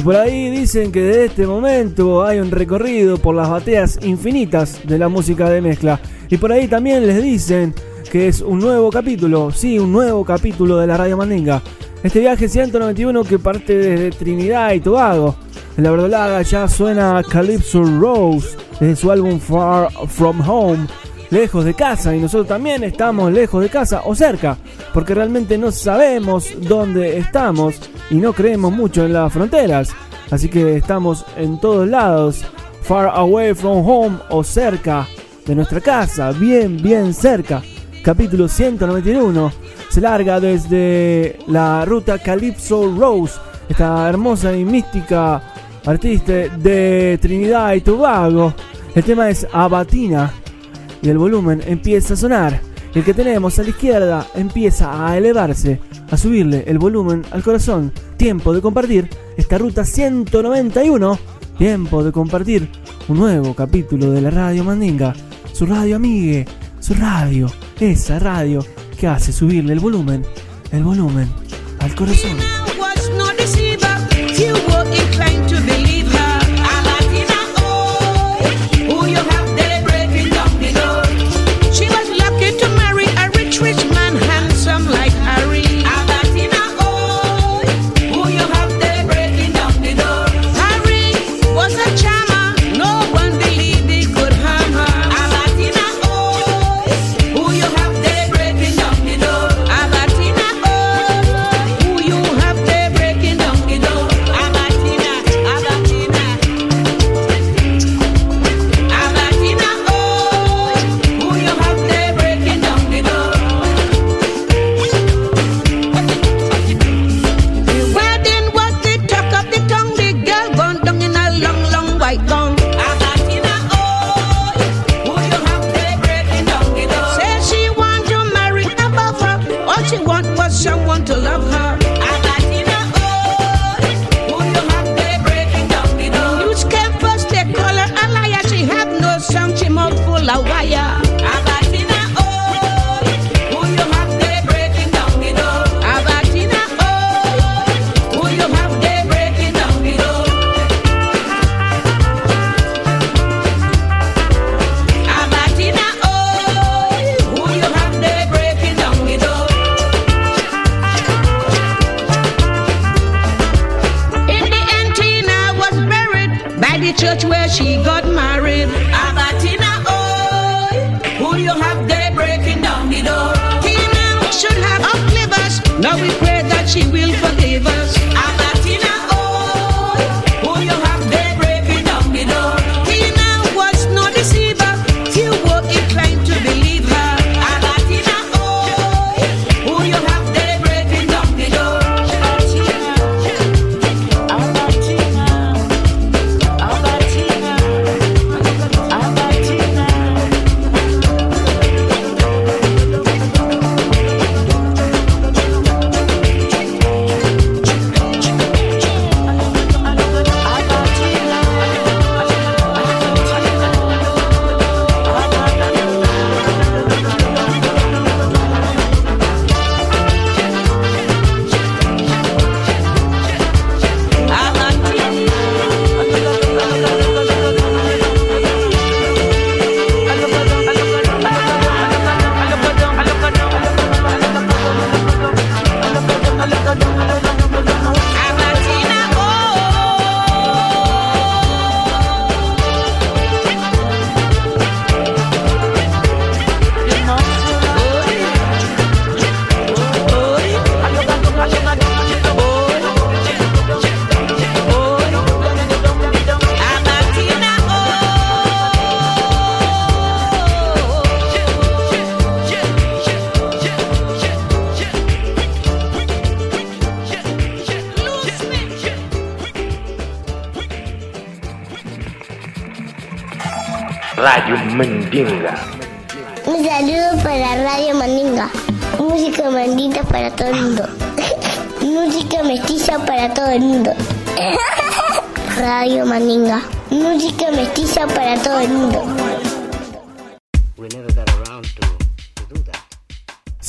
Y por ahí dicen que de este momento hay un recorrido por las bateas infinitas de la música de mezcla. Y por ahí también les dicen que es un nuevo capítulo, sí, un nuevo capítulo de la Radio Mandinga. Este viaje 191 que parte desde Trinidad y Tobago. En la verdolaga ya suena Calypso Rose desde su álbum Far From Home lejos de casa y nosotros también estamos lejos de casa o cerca, porque realmente no sabemos dónde estamos y no creemos mucho en las fronteras. Así que estamos en todos lados, far away from home o cerca de nuestra casa, bien, bien cerca. Capítulo 191 se larga desde la ruta Calypso Rose, esta hermosa y mística artista de Trinidad y Tobago. El tema es Abatina y el volumen empieza a sonar. El que tenemos a la izquierda empieza a elevarse, a subirle el volumen al corazón. Tiempo de compartir esta ruta 191. Tiempo de compartir un nuevo capítulo de la Radio Mandinga. Su radio amigue, su radio, esa radio que hace subirle el volumen, el volumen al corazón.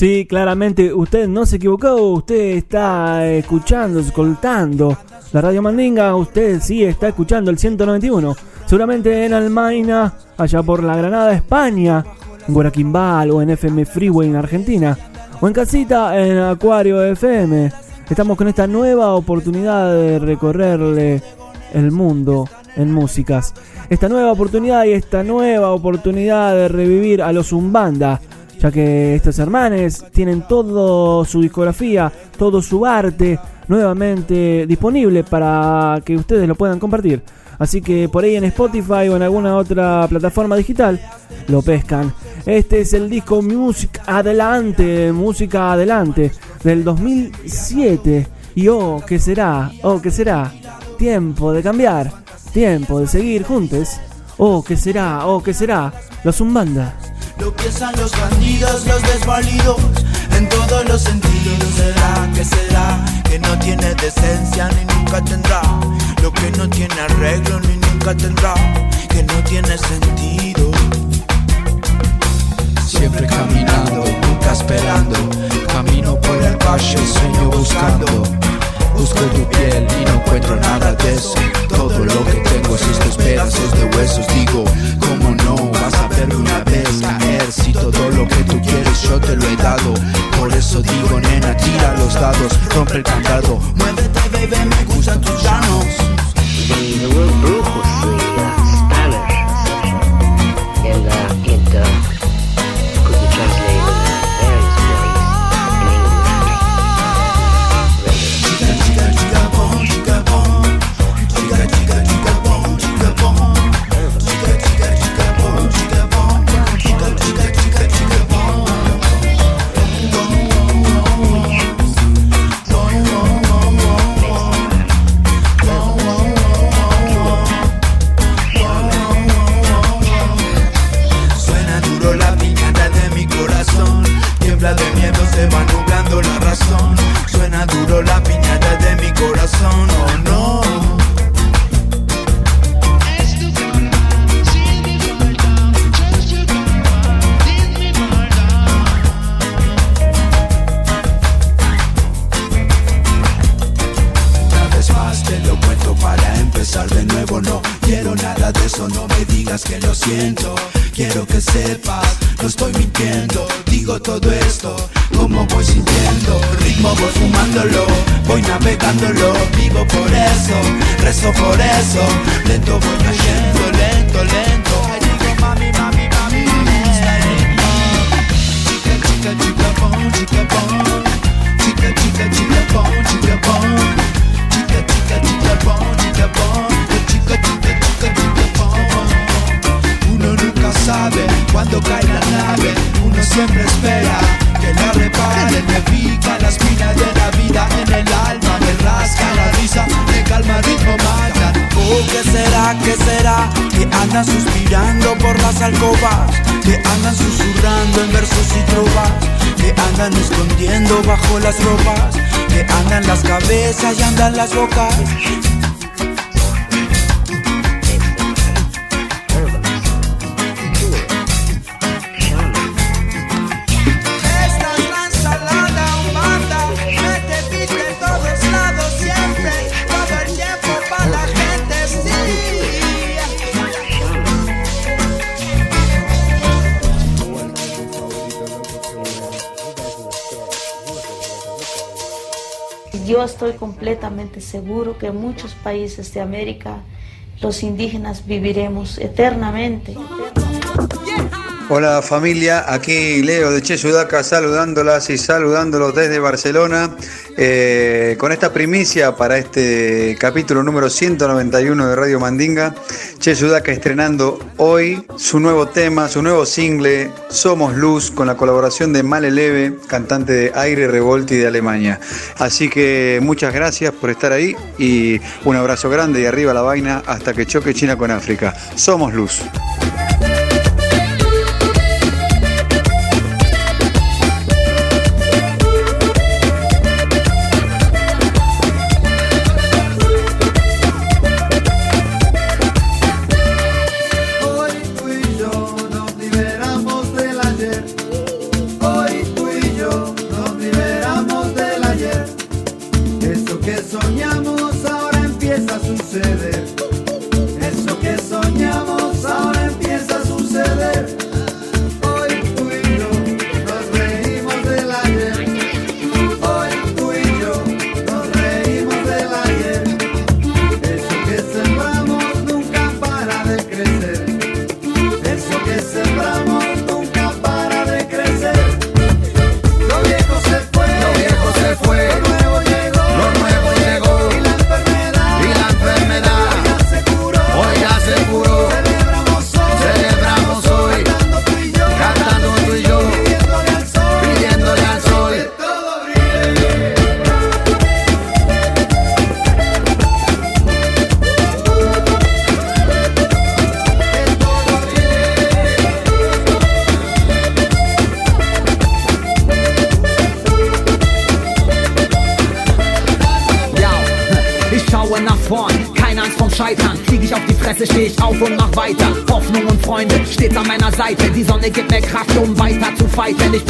Sí, claramente usted no se equivocó, usted está escuchando, escoltando la radio Mandinga, usted sí está escuchando el 191, seguramente en Almaina, allá por la Granada, España, en Guaraquimbal o en FM Freeway en Argentina, o en casita en Acuario FM. Estamos con esta nueva oportunidad de recorrerle el mundo en músicas. Esta nueva oportunidad y esta nueva oportunidad de revivir a los Umbanda ya que estos hermanes tienen todo su discografía, todo su arte nuevamente disponible para que ustedes lo puedan compartir. Así que por ahí en Spotify o en alguna otra plataforma digital lo pescan. Este es el disco Music Adelante, Música Adelante del 2007. Y oh, ¿qué será? Oh, ¿qué será? Tiempo de cambiar, tiempo de seguir juntos. Oh, ¿qué será? Oh, ¿qué será? Los Umbanda. Lo piensan los bandidos, los desvalidos, en todos los sentidos. ¿Será que será que no tiene decencia ni nunca tendrá? Lo que no tiene arreglo ni nunca tendrá, que no tiene sentido. Siempre caminando, nunca esperando. Camino por el valle, sueño buscando. Busco tu piel y no encuentro nada de eso. Todo lo que tengo es estos pedazos de huesos. Digo, ¿cómo no vas a verme una vez caer? Si todo lo que tú quieres yo te lo he dado. Por eso digo, nena, tira los dados, rompe el candado. Muévete, baby, me gustan tus llanos. Brujos, the uh, Spanish, and uh, que lo siento. Quiero que sepas, no estoy mintiendo, digo todo esto, como voy sintiendo. Ritmo voy fumándolo, voy navegándolo, vivo por eso, rezo por eso. Lento voy cayendo, lento, lento. Ay, digo mami, mami, mami, ritmo. Chica, chica, chica, pon, chica, pon. Chica, chica, chica, pon, chica, pon. Chica, chica, chica, pon, chica, pon. Chica, chica, chica. Sabe cuándo cae la nave. Uno siempre espera que la reparen. Me pica la espina de la vida en el alma. Me rasca la risa, me calma ritmo mata. Oh, ¿qué será? ¿Qué será? Que andan suspirando por las alcobas. Que andan susurrando en versos y trovas. Que andan escondiendo bajo las ropas. Que andan las cabezas y andan las bocas. Estoy completamente seguro que en muchos países de América los indígenas viviremos eternamente. Hola familia, aquí Leo de Che Sudaca saludándolas y saludándolos desde Barcelona eh, con esta primicia para este capítulo número 191 de Radio Mandinga. Che Sudaca estrenando hoy su nuevo tema, su nuevo single Somos Luz con la colaboración de Male Leve, cantante de Aire Revolti de Alemania. Así que muchas gracias por estar ahí y un abrazo grande y arriba la vaina hasta que choque China con África. Somos Luz.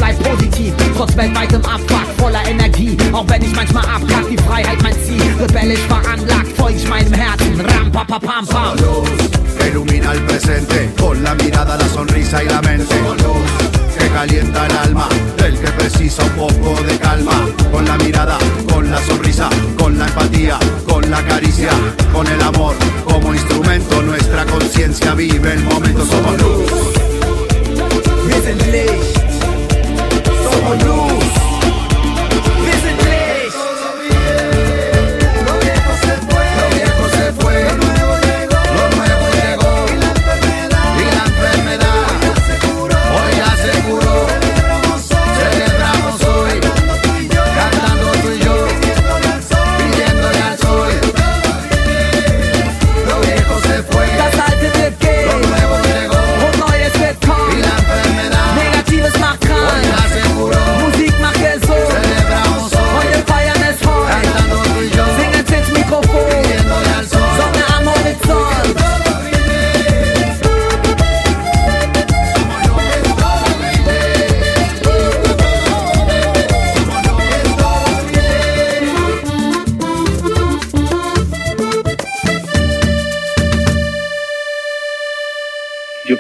Bleib positiv, trotz weltweitem Abfuck, voller Energie. Auch wenn ich manchmal abkack, die Freiheit mein Ziel. Rebellisch veranlagt, folg ich meinem Herzen. Ram, pa, pa, pam, pam. que ilumina el presente con la mirada, la sonrisa y la mente. Que calienta el alma del que precisa un poco de calma. Con la mirada, con la sonrisa, con la empatía, con la caricia, con el amor como instrumento. Nuestra conciencia vive el momento. Somos luz. Wir sind Licht. Somos luz.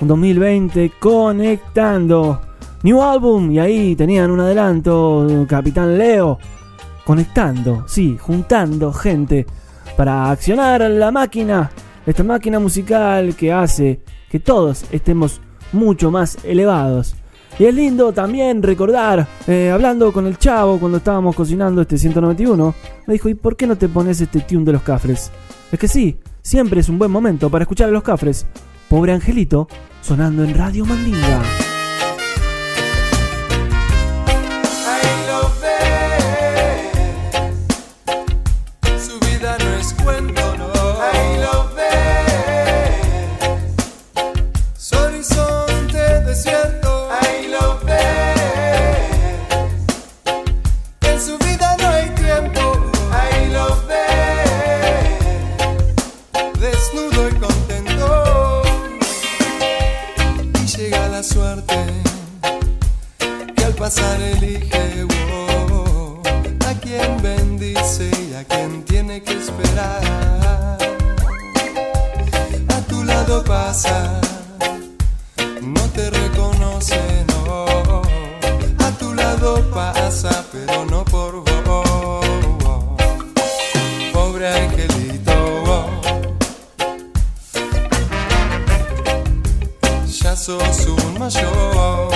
Un 2020 conectando. New album y ahí tenían un adelanto, Capitán Leo. Conectando, sí, juntando gente para accionar la máquina. Esta máquina musical que hace que todos estemos mucho más elevados. Y es lindo también recordar, eh, hablando con el chavo cuando estábamos cocinando este 191, me dijo, ¿y por qué no te pones este tune de los cafres? Es que sí, siempre es un buen momento para escuchar a los cafres. Pobre Angelito, sonando en Radio Mandinga. Pasar elige a quien bendice y a quien tiene que esperar. A tu lado pasa, no te reconoce, no. A tu lado pasa, pero no por vos. Pobre angelito. ya sos un mayor.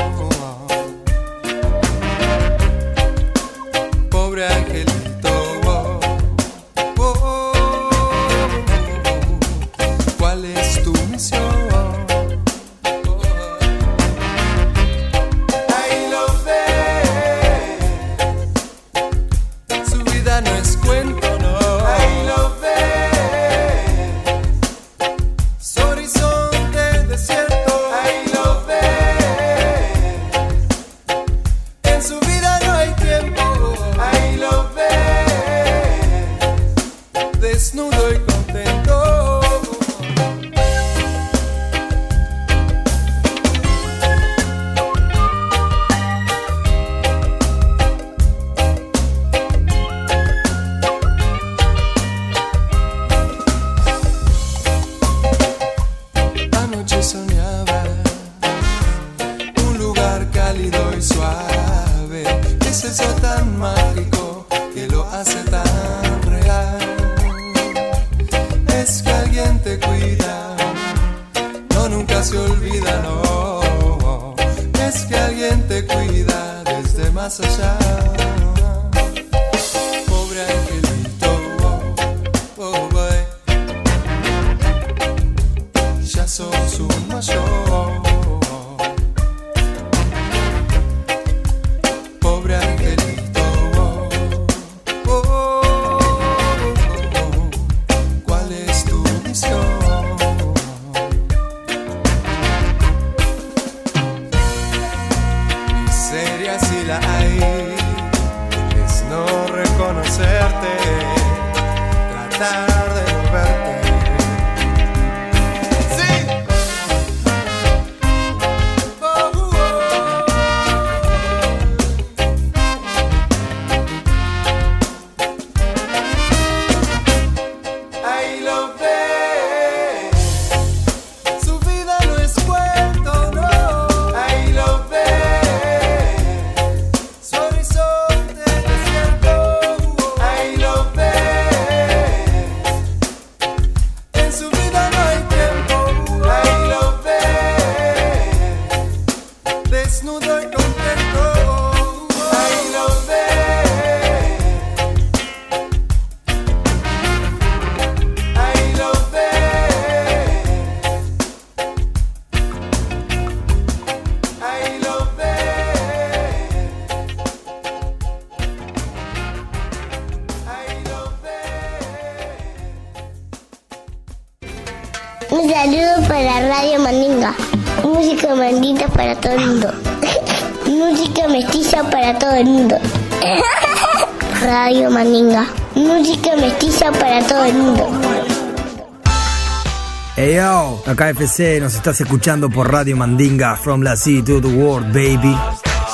Yo, acá FC, nos estás escuchando por Radio Mandinga, from la sea to the world, baby.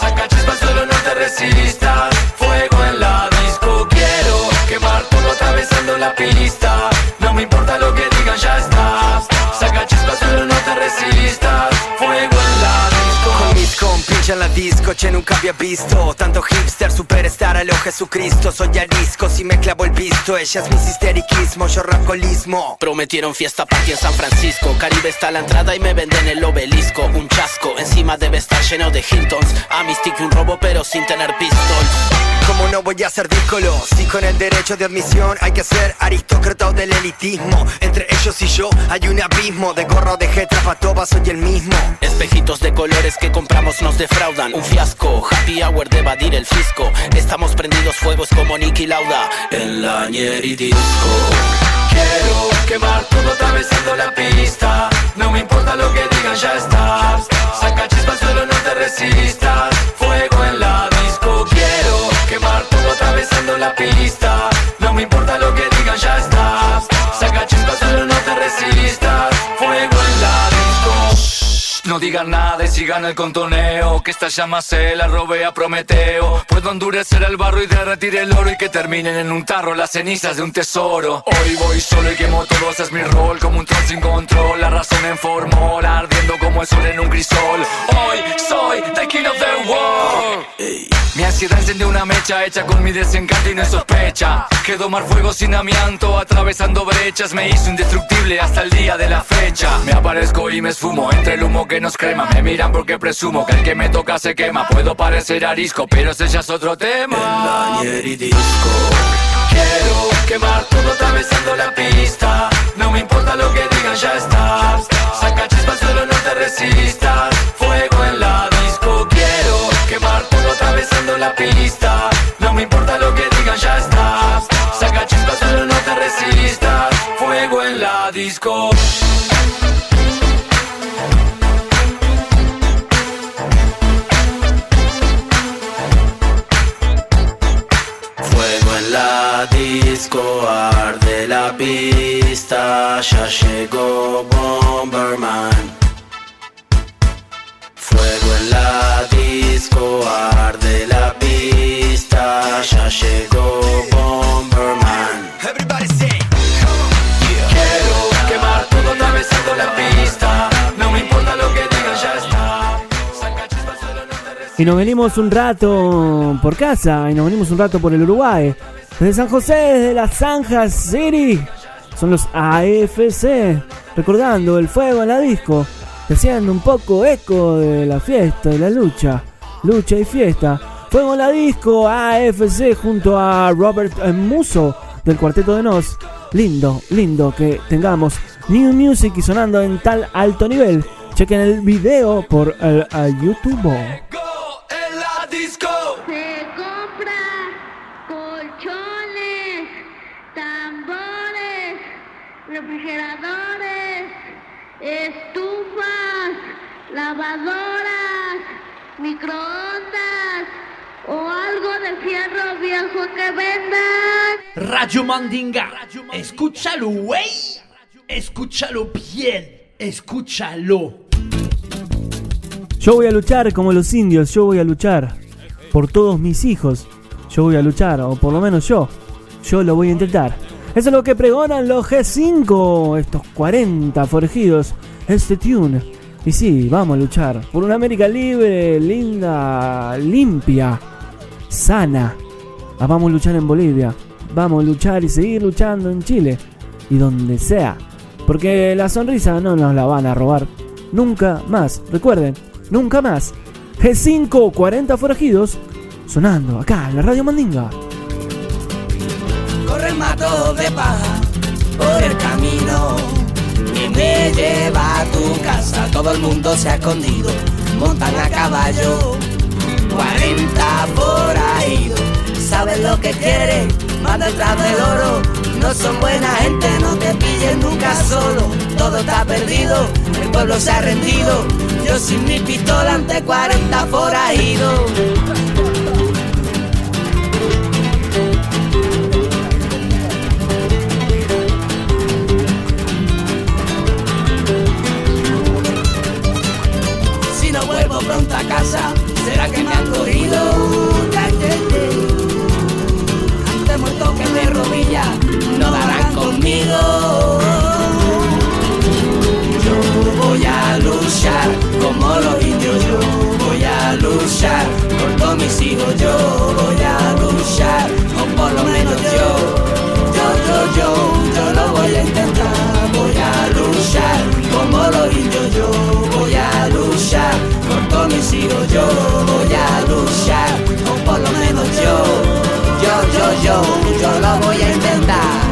Saca chispas, solo no te resistas. Fuego en la disco, quiero quemar todo atravesando la pista. No me importa lo que digan, ya estás. Saca chispas, solo no te resistas. Fuego en la disco. Con mis compis en la disco, che nunca había visto Tanto hipster, superstar, a lo Jesucristo. Soy arisco, si me clavo el visto. Ella es mi histeriquismo, yo racolismo Prometieron fiesta party en San Francisco. Caribe está a la entrada y me venden el obelisco. Un chasco, encima debe estar lleno de Hiltons. A mi stick un robo pero sin tener pistols. ¿Cómo no voy a ser díscolo? Si con el derecho de admisión hay que ser aristócrata o del elitismo. Entre ellos y yo hay un abismo. De gorro de jetra pa' toba soy el mismo. Espejitos de colores que compramos nos defraudan. Un fiasco, happy de evadir el fisco. Estamos prendidos fuegos como Nicky Lauda. En la Nieri Disco Quiero quemar todo atravesando la pista Nada y sigan el contoneo Que esta llama se la robé a Prometeo. Puedo endurecer el barro y derretir el oro Y que terminen en un tarro las cenizas de un tesoro. Hoy voy solo y quemo todo, ese es mi rol Como un troll sin control, la razón en formol Ardiendo como el sol en un crisol. Hoy soy the king of the world. Mi ansiedad encendió una mecha hecha con mi desencanto y no sospecha. Que domar fuego sin amianto, atravesando brechas Me hizo indestructible hasta el día de la fecha. Me aparezco y me esfumo entre el humo que nos Me miran porque presumo que el que me toca se quema. Puedo parecer arisco, pero ese ya es otro tema. Disco. Quiero quemar todo atravesando la pista. No me importa lo que digan, ya estás Saca chispas, solo no te resistas. Fuego en la disco. Quiero quemar todo atravesando la pista. No me importa lo que digan, ya estás Saca chispas, solo no te resistas. Fuego en la disco la disco, arde la pista, ya llegó Bomberman. Fuego en la disco, arde la pista, ya llegó Bomberman. Everybody say Quiero quemar todo atravesando la pista No me importa lo que digan, ya está Y nos venimos un rato por casa, y nos venimos un rato por el Uruguay. Desde San José, desde la Zanja City. Son los AFC. Recordando el fuego en la disco. y Haciendo un poco eco de la fiesta, de la lucha. Lucha y fiesta. Fuego en la disco, AFC junto a Robert Muso del Cuarteto de Nos. Lindo, lindo que tengamos New Music y sonando en tal alto nivel. Chequen el video por el YouTube. Refrigeradores, estufas, lavadoras, microondas o algo de fierro viejo que vendan. Radio Mandinga. Escúchalo, güey. Escúchalo bien. Escúchalo. Yo voy a luchar como los indios, yo voy a luchar por todos mis hijos. Yo voy a luchar, o por lo menos yo. Yo lo voy a intentar. Eso es lo que pregonan los G5, estos 40 forajidos, este tune. Y sí, vamos a luchar por una América libre, linda, limpia, sana. Ah, vamos a luchar en Bolivia. Vamos a luchar y seguir luchando en Chile. Y donde sea. Porque la sonrisa no nos la van a robar. Nunca más. Recuerden, nunca más. G5, 40 forajidos. Sonando acá en la Radio Mandinga. Mato de paja por el camino que me lleva a tu casa. Todo el mundo se ha escondido, montan a caballo. 40 por ahí, saben lo que quieren, van detrás del oro. No son buena gente, no te pillen nunca solo. Todo está perdido, el pueblo se ha rendido. Yo sin mi pistola ante 40 forajidos. Yo voy a luchar, o por lo menos yo, yo, yo, yo, yo lo voy a intentar.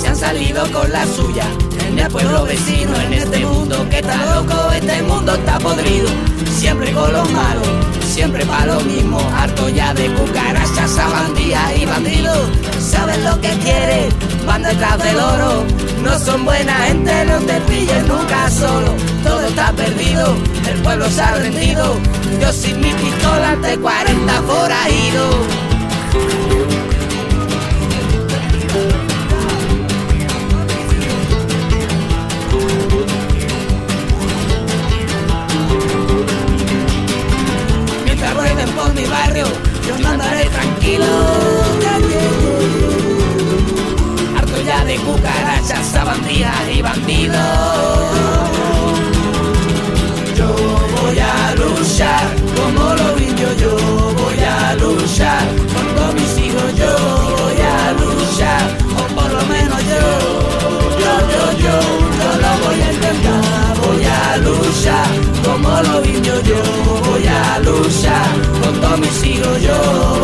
se han salido con la suya. En el pueblo vecino, en este mundo que está loco, este mundo está podrido. Siempre con lo malo, siempre para lo mismo. Harto ya de cucarachas, sabandías y bandidos. Saben lo que quieren, van detrás del oro. No son buena gente, no te pilles nunca solo. Todo está perdido, el pueblo se ha rendido. Yo sin mi pistola ante 40 forajidos. Yo no tranquilo. Harto ya de cucarachas, sabandías y bandidos. Yo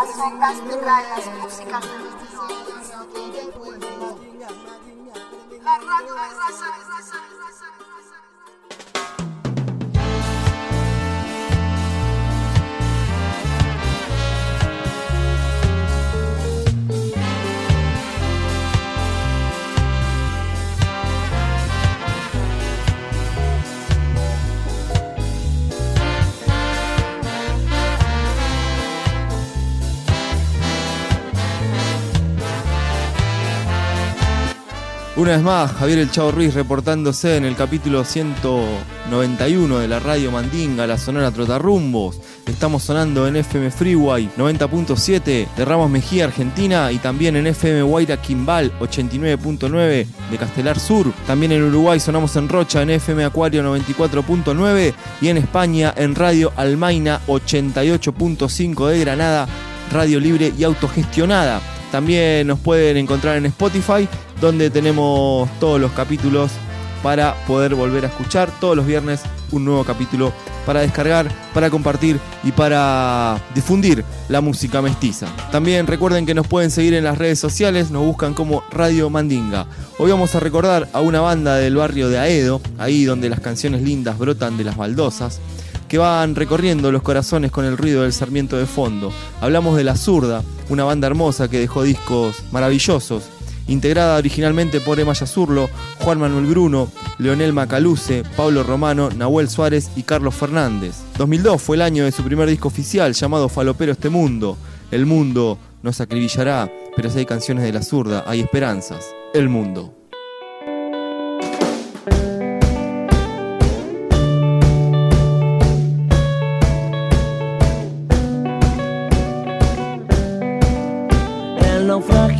las sombras de músicas de 26 años no tienen Una vez más, Javier El Chavo Ruiz reportándose en el capítulo 191 de la radio Mandinga, la Sonora Trotarrumbos. Estamos sonando en FM Freeway 90.7 de Ramos Mejía, Argentina, y también en FM Guaira Quimbal 89.9 de Castelar Sur. También en Uruguay sonamos en Rocha en FM Acuario 94.9 y en España en Radio Almaina 88.5 de Granada, radio libre y autogestionada. También nos pueden encontrar en Spotify, donde tenemos todos los capítulos para poder volver a escuchar. Todos los viernes un nuevo capítulo para descargar, para compartir y para difundir la música mestiza. También recuerden que nos pueden seguir en las redes sociales, nos buscan como Radio Mandinga. Hoy vamos a recordar a una banda del barrio de Aedo, ahí donde las canciones lindas brotan de las baldosas que van recorriendo los corazones con el ruido del sarmiento de fondo. Hablamos de La Zurda, una banda hermosa que dejó discos maravillosos, integrada originalmente por Emma Yazurlo, Juan Manuel Bruno, Leonel Macaluce, Pablo Romano, Nahuel Suárez y Carlos Fernández. 2002 fue el año de su primer disco oficial llamado Falopero este mundo. El mundo nos acribillará, pero si hay canciones de La Zurda, hay esperanzas. El mundo.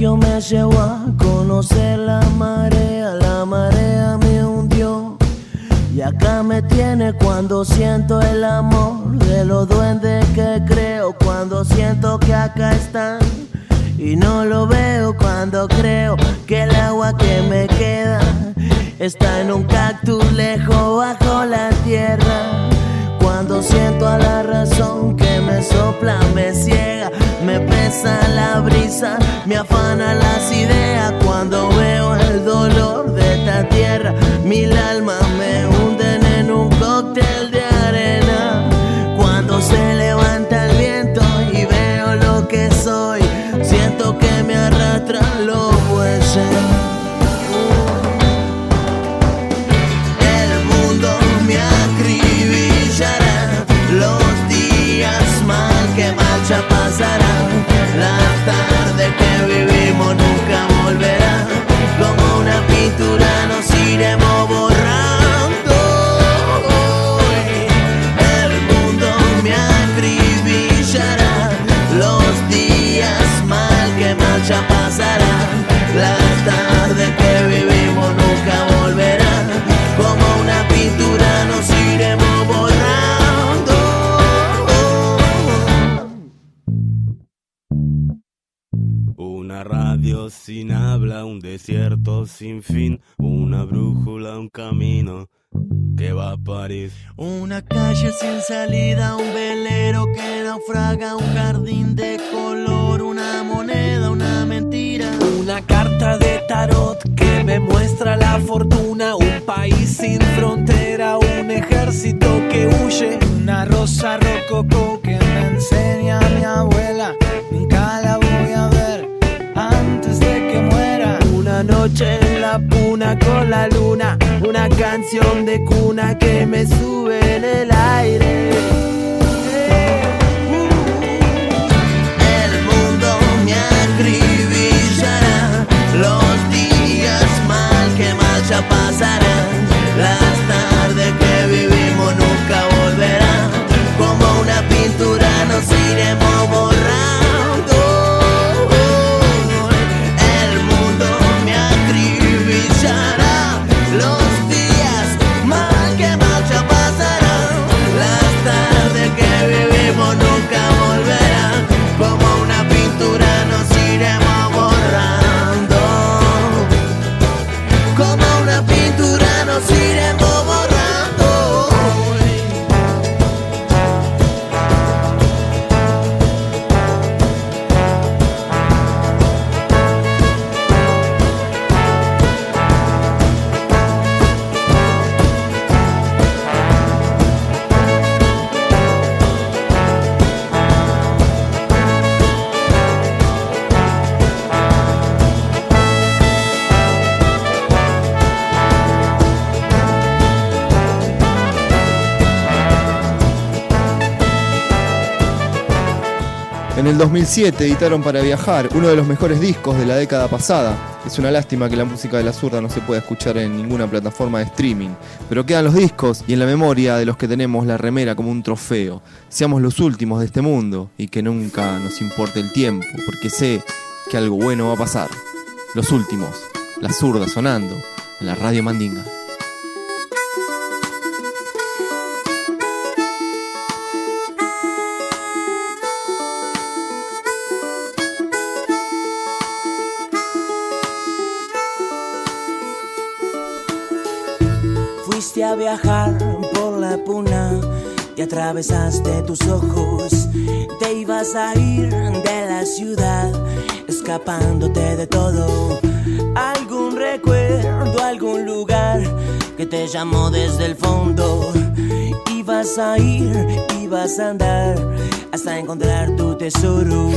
Naufragio me llevó a conocer la marea, la marea me hundió. Y acá me tiene cuando siento el amor de los duendes que creo, cuando siento que acá están. Y no lo veo cuando creo que el agua que me queda está en un cactus lejos bajo la tierra. Cuando siento a la razón que me sopla, me ciega, me pesa la brisa, me afana las ideas. Cuando veo el dolor de esta tierra, mil almas me hunden en un cóctel de arena. Cuando se levanta el viento y veo lo que soy, siento que me arrastran los huesos. Que marcha un desierto sin fin, una brújula, un camino que va a París. Una calle sin salida, un velero que naufraga, un jardín de color, una moneda, una mentira. Una carta de tarot que me muestra la fortuna, un país sin frontera, un ejército que huye. Una rosa rococó que me enseña mi abuela, noche en la puna con la luna, una canción de cuna que me sube en el aire. 2007 editaron Para Viajar, uno de los mejores discos de la década pasada. Es una lástima que la música de la zurda no se pueda escuchar en ninguna plataforma de streaming, pero quedan los discos y en la memoria de los que tenemos la remera como un trofeo. Seamos los últimos de este mundo y que nunca nos importe el tiempo, porque sé que algo bueno va a pasar. Los últimos, la zurda sonando en la radio Mandinga. Viajar por la puna y atravesaste tus ojos. Te ibas a ir de la ciudad, escapándote de todo. Algún recuerdo, algún lugar que te llamó desde el fondo. Ibas a ir, ibas a andar hasta encontrar tu tesoro.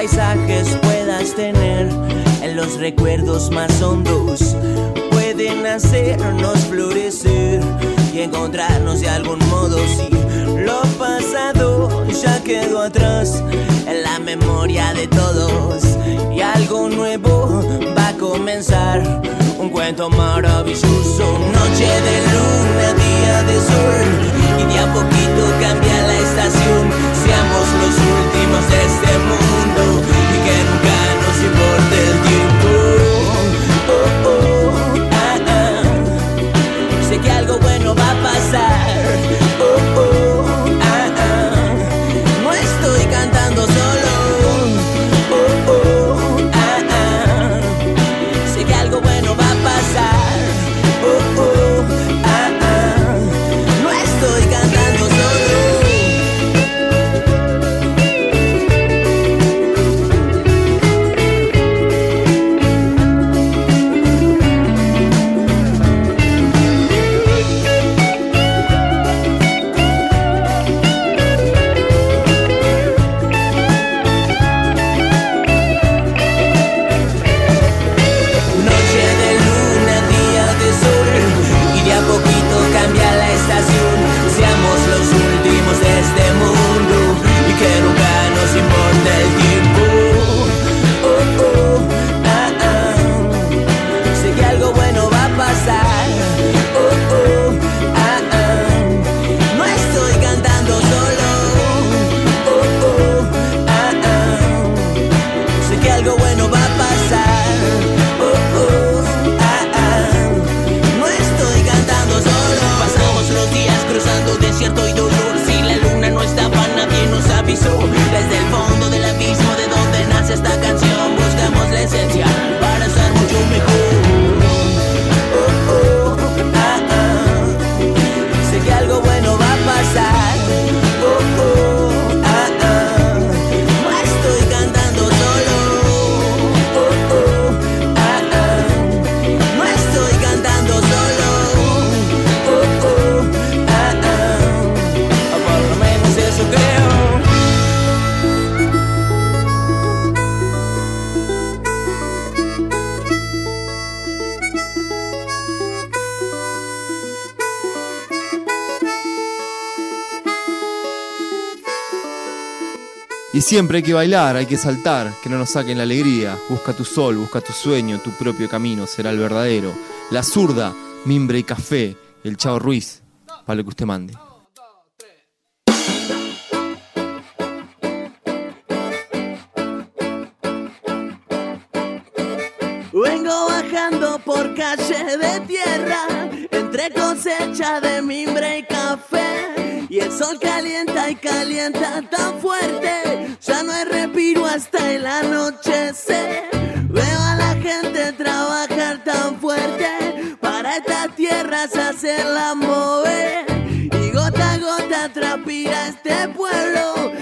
Paisajes puedas tener. En los recuerdos más hondos pueden hacernos florecer y encontrarnos de algún modo. Si lo pasado ya quedó atrás en la memoria de todos y algo nuevo va a comenzar. Un cuento maravilloso noche de luna día de sol y de a poquito cambia la siempre hay que bailar, hay que saltar, que no nos saquen la alegría. Busca tu sol, busca tu sueño, tu propio camino será el verdadero. La zurda, mimbre y café, el Chao Ruiz, para lo que usted mande. Vengo bajando por calle de tierra, entre cosecha de mimbre. Y sol calienta y calienta tan fuerte, ya no hay respiro hasta el anochecer. Veo a la gente trabajar tan fuerte para estas tierras hacerla mover. Y gota a gota transpira este pueblo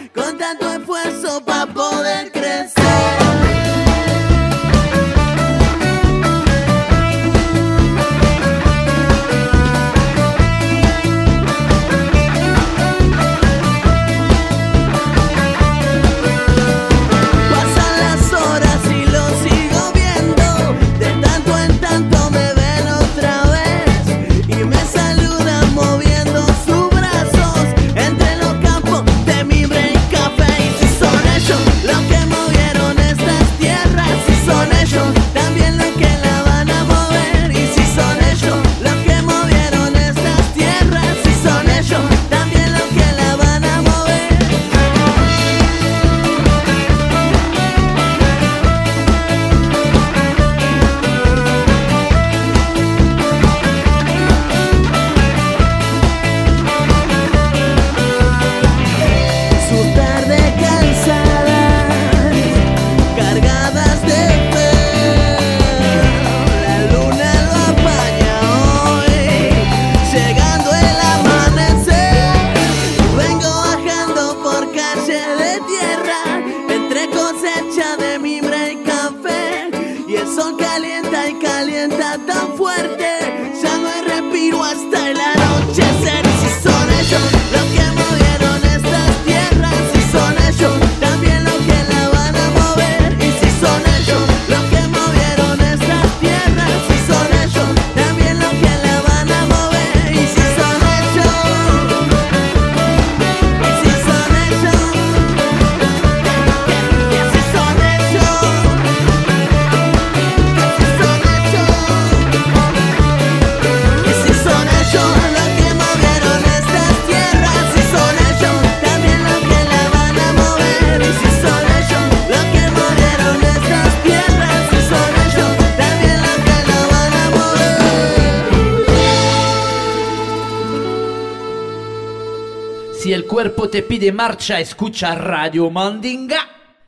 pide marcha, escucha Radio Mandinga.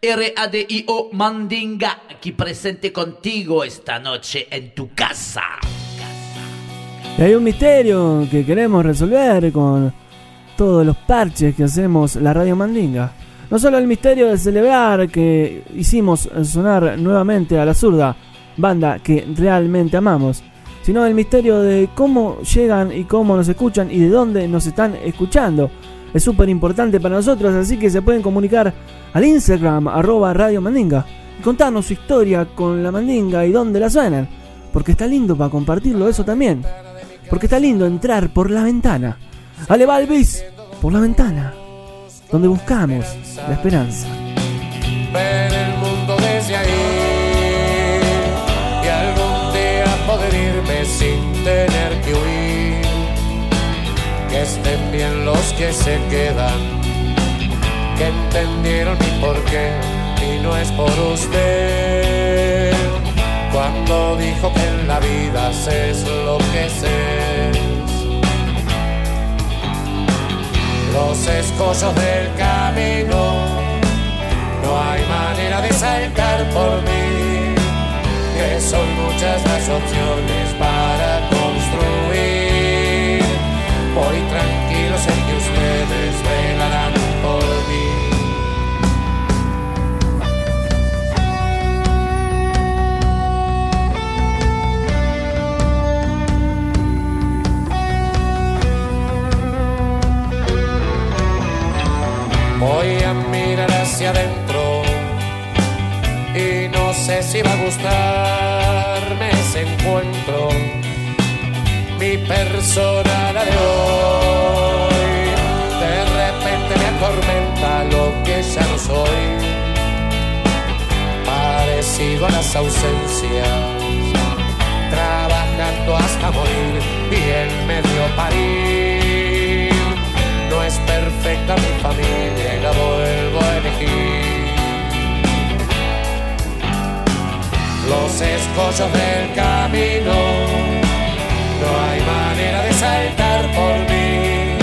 R-A-D-I-O Mandinga, aquí presente contigo esta noche en tu casa. Y hay un misterio que queremos resolver con todos los parches que hacemos la Radio Mandinga. No solo el misterio de celebrar que hicimos sonar nuevamente a la zurda, banda que realmente amamos, sino el misterio de cómo llegan y cómo nos escuchan y de dónde nos están escuchando. Es súper importante para nosotros, así que se pueden comunicar al Instagram arroba Radio Mandinga y contarnos su historia con la Mandinga y dónde la suenan. Porque está lindo para compartirlo eso también. Porque está lindo entrar por la ventana. Ale Balvis, por la ventana. Donde buscamos la esperanza. Estén bien los que se quedan, que entendieron mi porqué y no es por usted. Cuando dijo que en la vida se es lo que se es. Los escollos del camino no hay manera de saltar por mí, que son muchas las opciones para Voy a mirar hacia adentro y no sé si va a gustarme ese encuentro. Mi persona de hoy de repente me atormenta lo que ya no soy. Parecido a las ausencias, trabajando hasta morir y en medio parir. No es perfecta mi Escollos del camino, no hay manera de saltar por mí,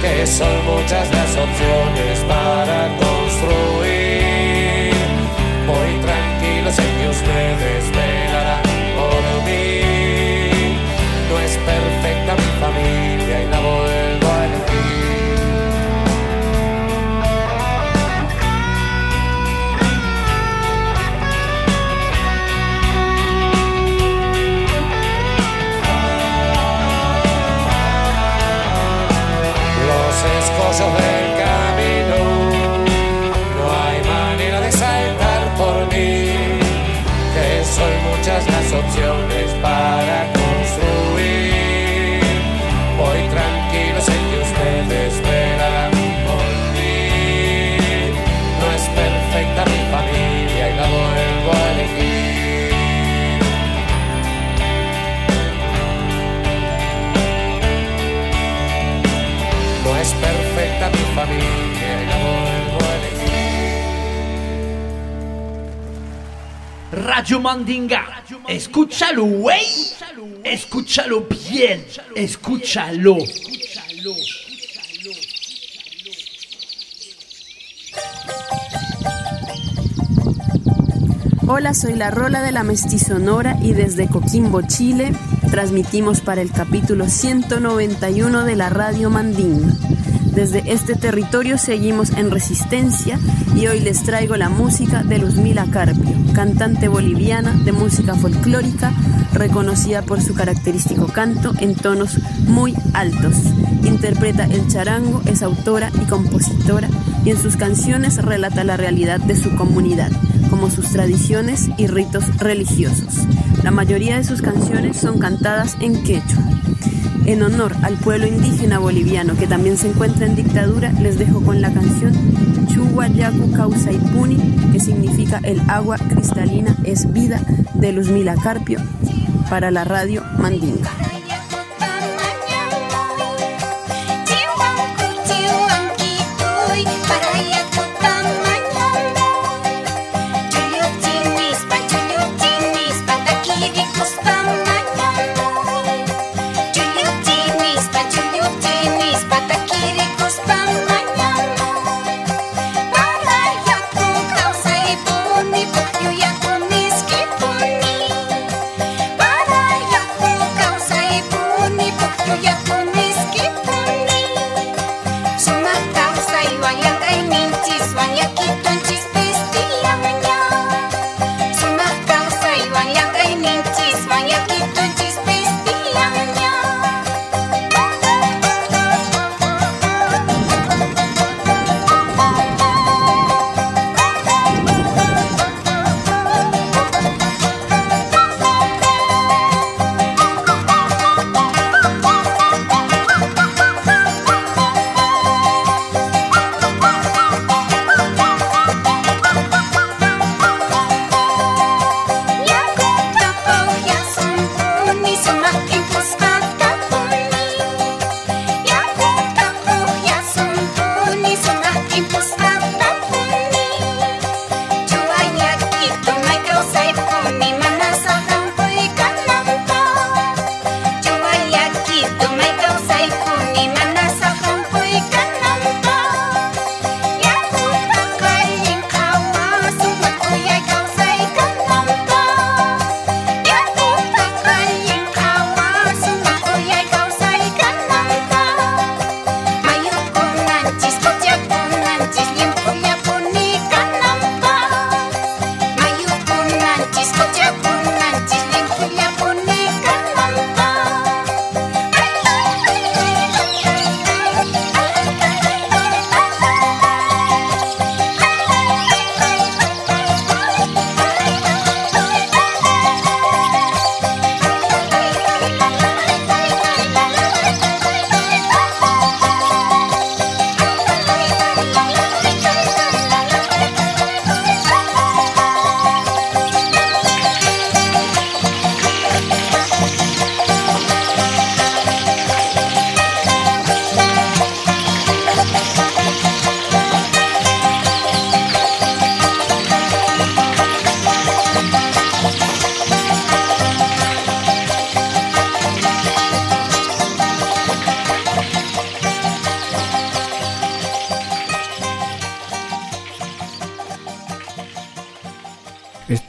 que son muchas las opciones para construir. Radio Mandinga, escúchalo, güey. Escúchalo bien, escúchalo. Hola, soy la Rola de la Mestizonora y desde Coquimbo, Chile, transmitimos para el capítulo 191 de la Radio Mandinga. Desde este territorio seguimos en resistencia y hoy les traigo la música de Luzmila Carpio, cantante boliviana de música folclórica, reconocida por su característico canto en tonos muy altos. Interpreta el charango, es autora y compositora y en sus canciones relata la realidad de su comunidad, como sus tradiciones y ritos religiosos. La mayoría de sus canciones son cantadas en quechua. En honor al pueblo indígena boliviano que también se encuentra en dictadura, les dejo con la canción Chuguayacu Causaipuni, que significa el agua cristalina es vida de Luzmila Carpio para la radio Mandinga.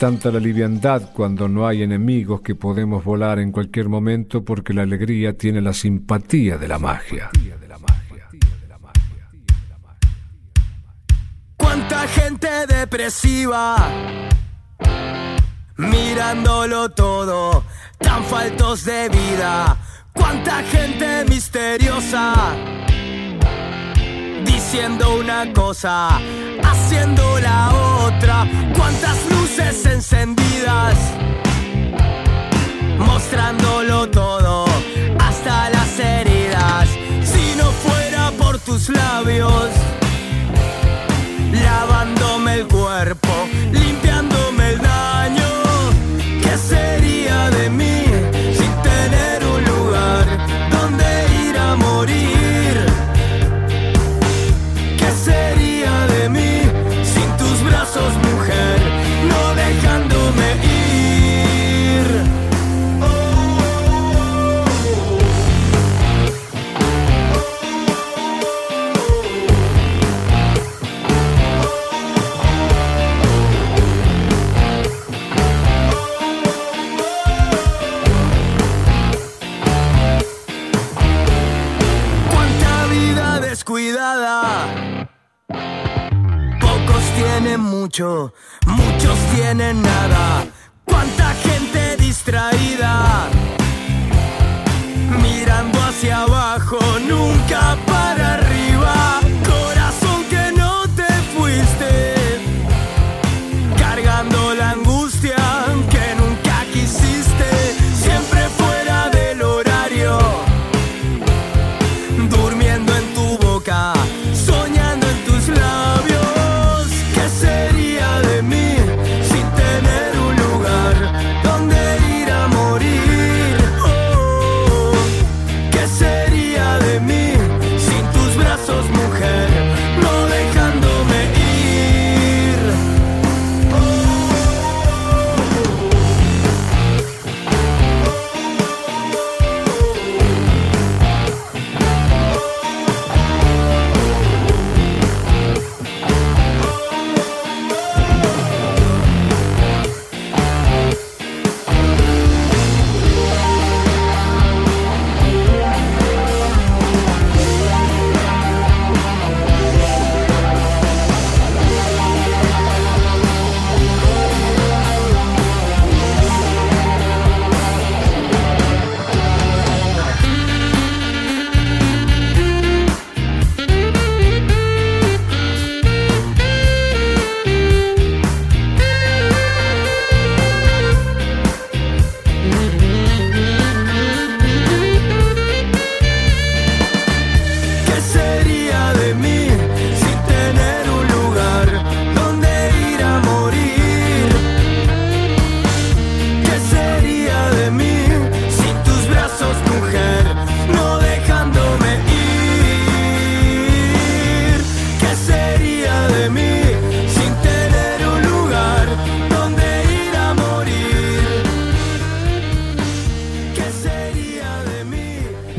Es tanta la liviandad cuando no hay enemigos que podemos volar en cualquier momento porque la alegría tiene la simpatía de la magia. Cuánta gente depresiva, mirándolo todo, tan faltos de vida. Cuánta gente misteriosa, diciendo una cosa, haciendo la otra. Cuántas luces encendidas, mostrándolo todo, hasta las heridas. Si no fuera por tus labios lavándome el cuerpo, limpiándome mucho, muchos tienen nada. Cuánta gente distraída, mirando hacia abajo, nunca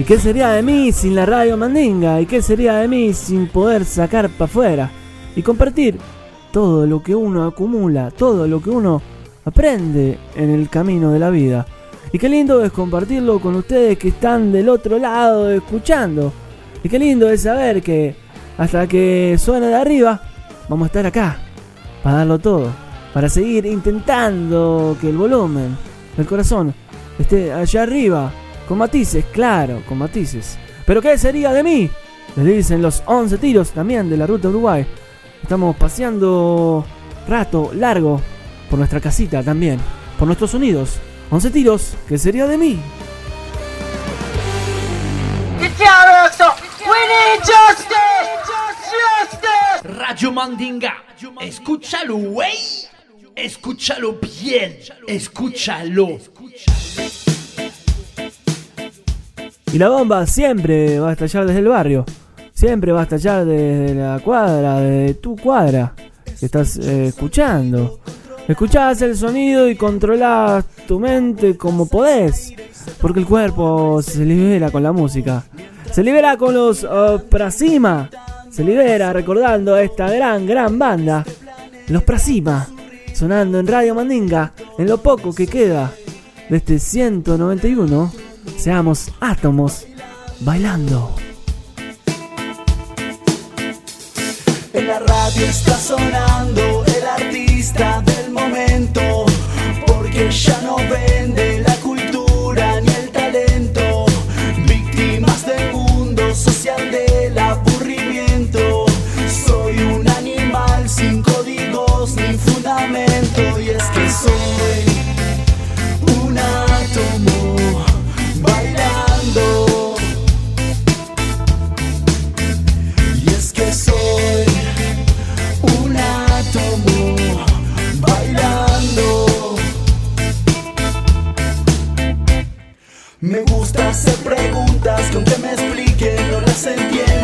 qué sería de mí sin la radio Mandinga? ¿Y qué sería de mí sin poder sacar para afuera? Y compartir todo lo que uno acumula, todo lo que uno aprende en el camino de la vida. Y qué lindo es compartirlo con ustedes que están del otro lado escuchando. Y qué lindo es saber que hasta que suene de arriba, vamos a estar acá para darlo todo. Para seguir intentando que el volumen del corazón esté allá arriba. Con matices, claro, con matices. Pero ¿qué sería de mí? Les dicen los 11 tiros también de la ruta Uruguay. Estamos paseando rato, largo, por nuestra casita también. Por nuestros sonidos. 11 tiros, ¿qué sería de mí? We need justice! Justice! Radio Mandinga. Escúchalo, güey. Escúchalo bien. Escúchalo. Y la bomba siempre va a estallar desde el barrio. Siempre va a estallar desde la cuadra, desde tu cuadra que estás eh, escuchando. Escuchás el sonido y controlás tu mente como podés. Porque el cuerpo se libera con la música. Se libera con los uh, Prasima. Se libera recordando esta gran, gran banda. Los Prasima. Sonando en Radio Mandinga. En lo poco que queda de este 191. Seamos átomos bailando. En la radio está sonando el artista del momento, porque ya no expliquen no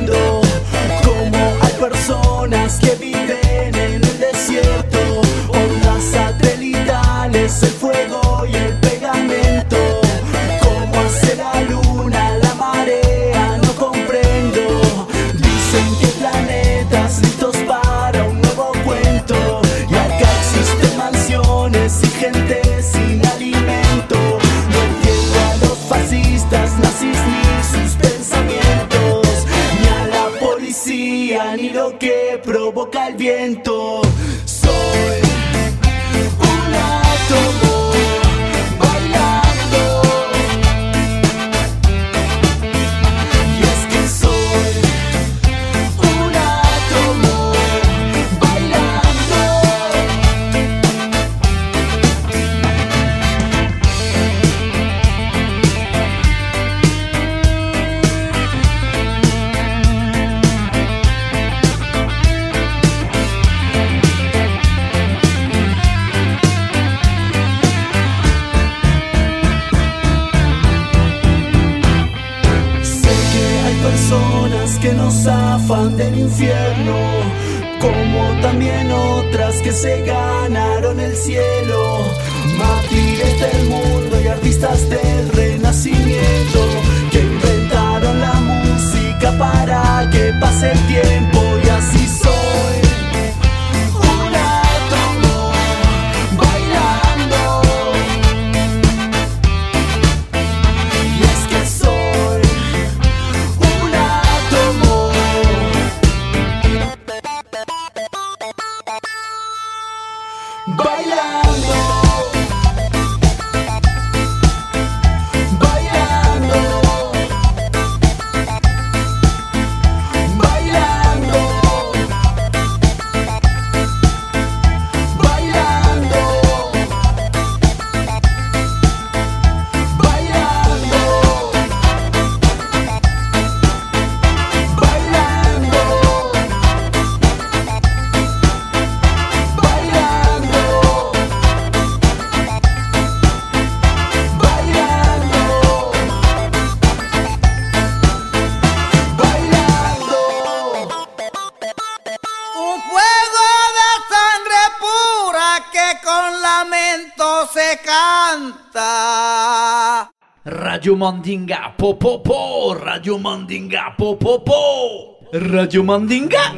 Radio Mandinga, po po Radio Mandinga, po po Radio Mandinga.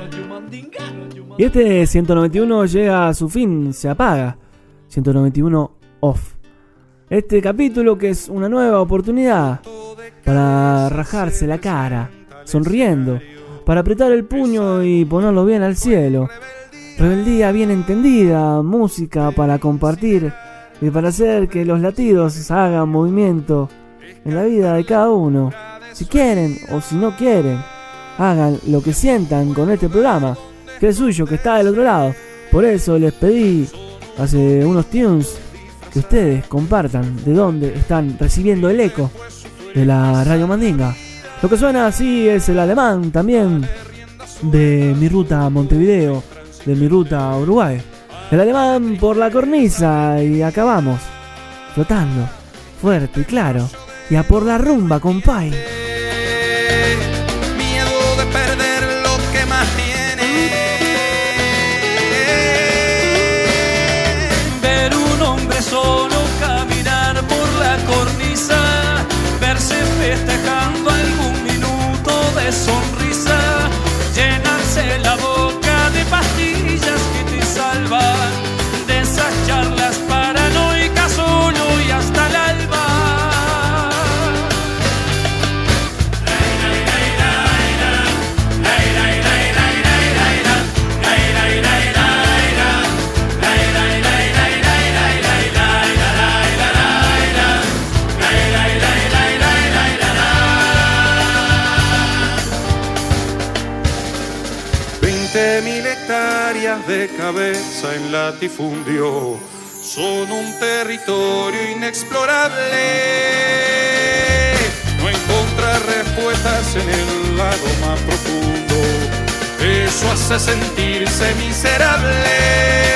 Y este 191 llega a su fin, se apaga. 191 off. Este capítulo que es una nueva oportunidad para rajarse la cara, sonriendo, para apretar el puño y ponerlo bien al cielo. Rebeldía bien entendida, música para compartir y para hacer que los latidos hagan movimiento en la vida de cada uno. Si quieren o si no quieren, hagan lo que sientan con este programa, que es suyo, que está del otro lado. Por eso les pedí hace unos tunes que ustedes compartan de dónde están recibiendo el eco de la Radio Mandinga. Lo que suena así es el alemán también de mi ruta a Montevideo, de mi ruta a Uruguay. El alemán por la cornisa y acabamos flotando, fuerte y claro, y a por la rumba, compay. miedo de perder lo que más tiene. Ver un hombre solo caminar por la cornisa, verse festejando en latifundio son un territorio inexplorable. No encontrar respuestas en el lado más profundo, eso hace sentirse miserable.